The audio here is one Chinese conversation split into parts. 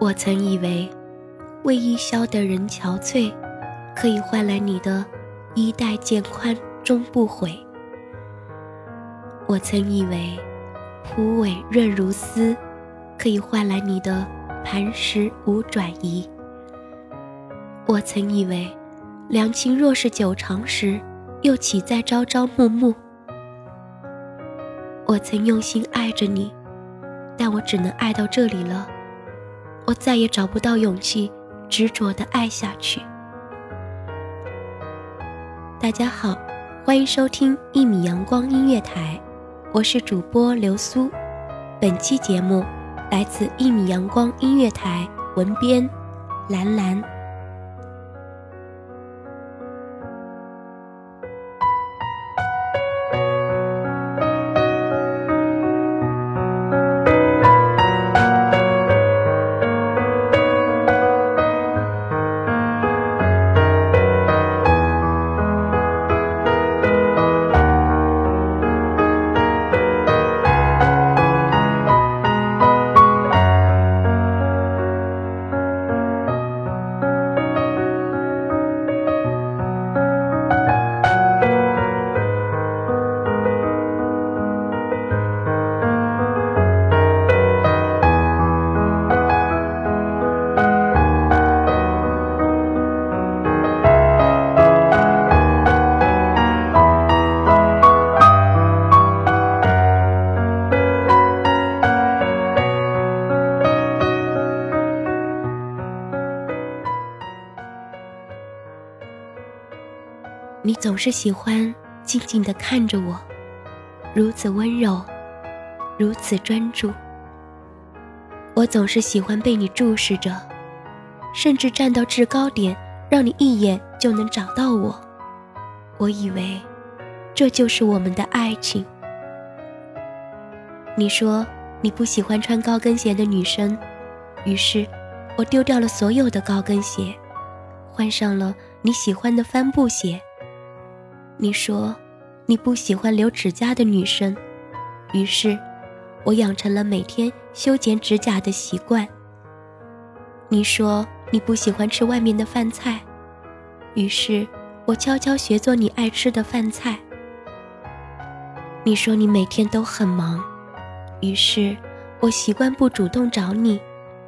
我曾以为，为一宵的人憔悴，可以换来你的衣带渐宽终不悔。我曾以为，蒲苇润如丝，可以换来你的磐石无转移。我曾以为，两情若是久长时，又岂在朝朝暮暮？我曾用心爱着你，但我只能爱到这里了。我再也找不到勇气执着的爱下去。大家好，欢迎收听一米阳光音乐台，我是主播流苏。本期节目来自一米阳光音乐台，文编兰兰。总是喜欢静静地看着我，如此温柔，如此专注。我总是喜欢被你注视着，甚至站到制高点，让你一眼就能找到我。我以为，这就是我们的爱情。你说你不喜欢穿高跟鞋的女生，于是，我丢掉了所有的高跟鞋，换上了你喜欢的帆布鞋。你说，你不喜欢留指甲的女生，于是，我养成了每天修剪指甲的习惯。你说你不喜欢吃外面的饭菜，于是，我悄悄学做你爱吃的饭菜。你说你每天都很忙，于是，我习惯不主动找你，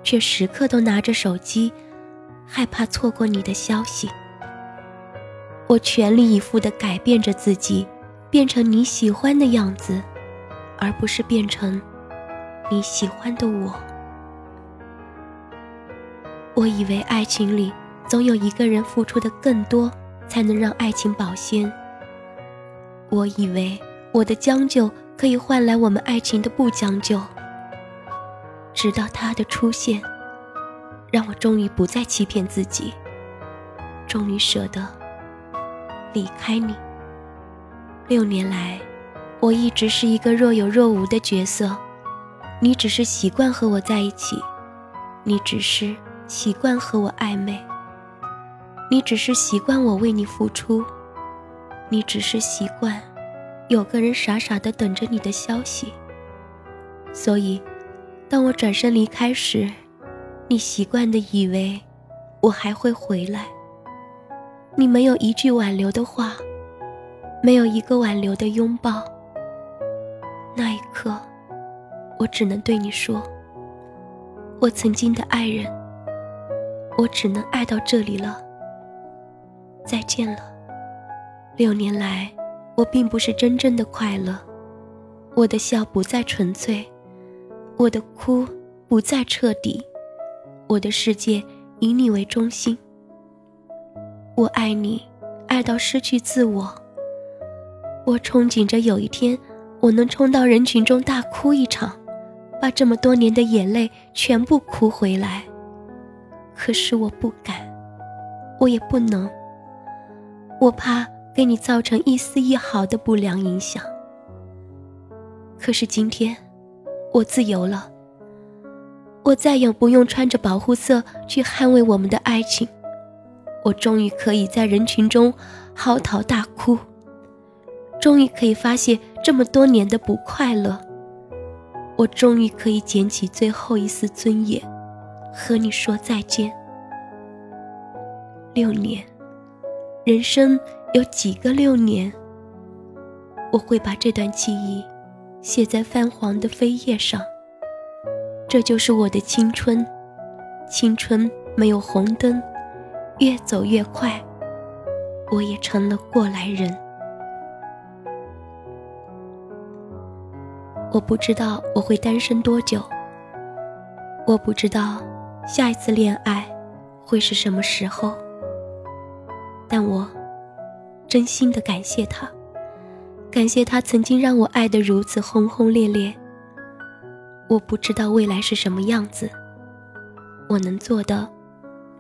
却时刻都拿着手机，害怕错过你的消息。我全力以赴地改变着自己，变成你喜欢的样子，而不是变成你喜欢的我。我以为爱情里总有一个人付出的更多，才能让爱情保鲜。我以为我的将就可以换来我们爱情的不将就。直到他的出现，让我终于不再欺骗自己，终于舍得。离开你，六年来，我一直是一个若有若无的角色。你只是习惯和我在一起，你只是习惯和我暧昧，你只是习惯我为你付出，你只是习惯有个人傻傻的等着你的消息。所以，当我转身离开时，你习惯的以为我还会回来。你没有一句挽留的话，没有一个挽留的拥抱。那一刻，我只能对你说：“我曾经的爱人，我只能爱到这里了。再见了。”六年来，我并不是真正的快乐，我的笑不再纯粹，我的哭不再彻底，我的世界以你为中心。我爱你，爱到失去自我。我憧憬着有一天，我能冲到人群中大哭一场，把这么多年的眼泪全部哭回来。可是我不敢，我也不能，我怕。给你造成一丝一毫的不良影响。可是今天，我自由了。我再也不用穿着保护色去捍卫我们的爱情。我终于可以在人群中嚎啕大哭，终于可以发泄这么多年的不快乐。我终于可以捡起最后一丝尊严，和你说再见。六年，人生。有几个六年，我会把这段记忆写在泛黄的扉页上。这就是我的青春，青春没有红灯，越走越快，我也成了过来人。我不知道我会单身多久，我不知道下一次恋爱会是什么时候，但我。真心的感谢他，感谢他曾经让我爱得如此轰轰烈烈。我不知道未来是什么样子，我能做的，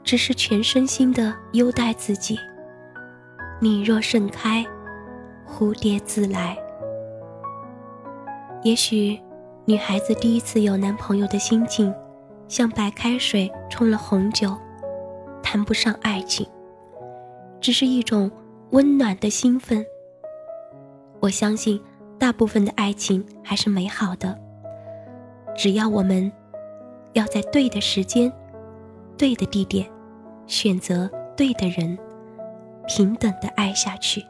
只是全身心的优待自己。你若盛开，蝴蝶自来。也许，女孩子第一次有男朋友的心境，像白开水冲了红酒，谈不上爱情，只是一种。温暖的兴奋。我相信，大部分的爱情还是美好的。只要我们要在对的时间、对的地点，选择对的人，平等的爱下去。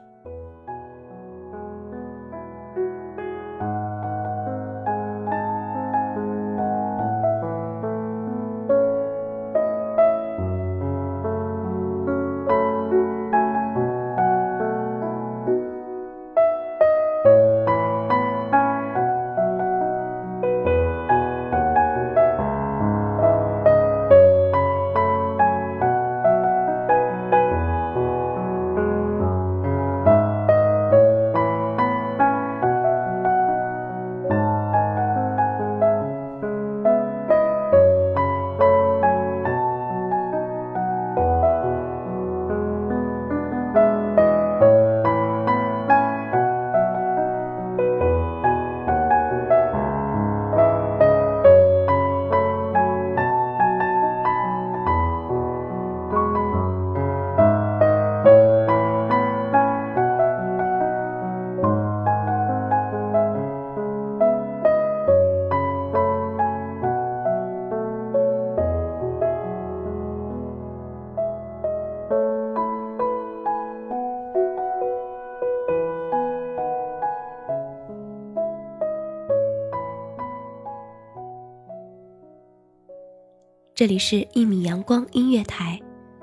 这里是一米阳光音乐台，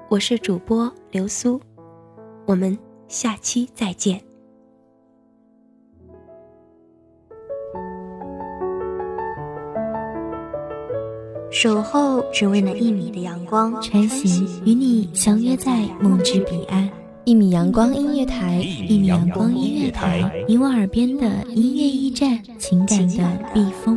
我是主播流苏，我们下期再见。守候只为那一米的阳光，穿行与你相约在梦之彼岸。一米阳光音乐台，一米阳光音乐台，你我耳边的音乐驿站，情感的避风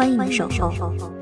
欢迎守候。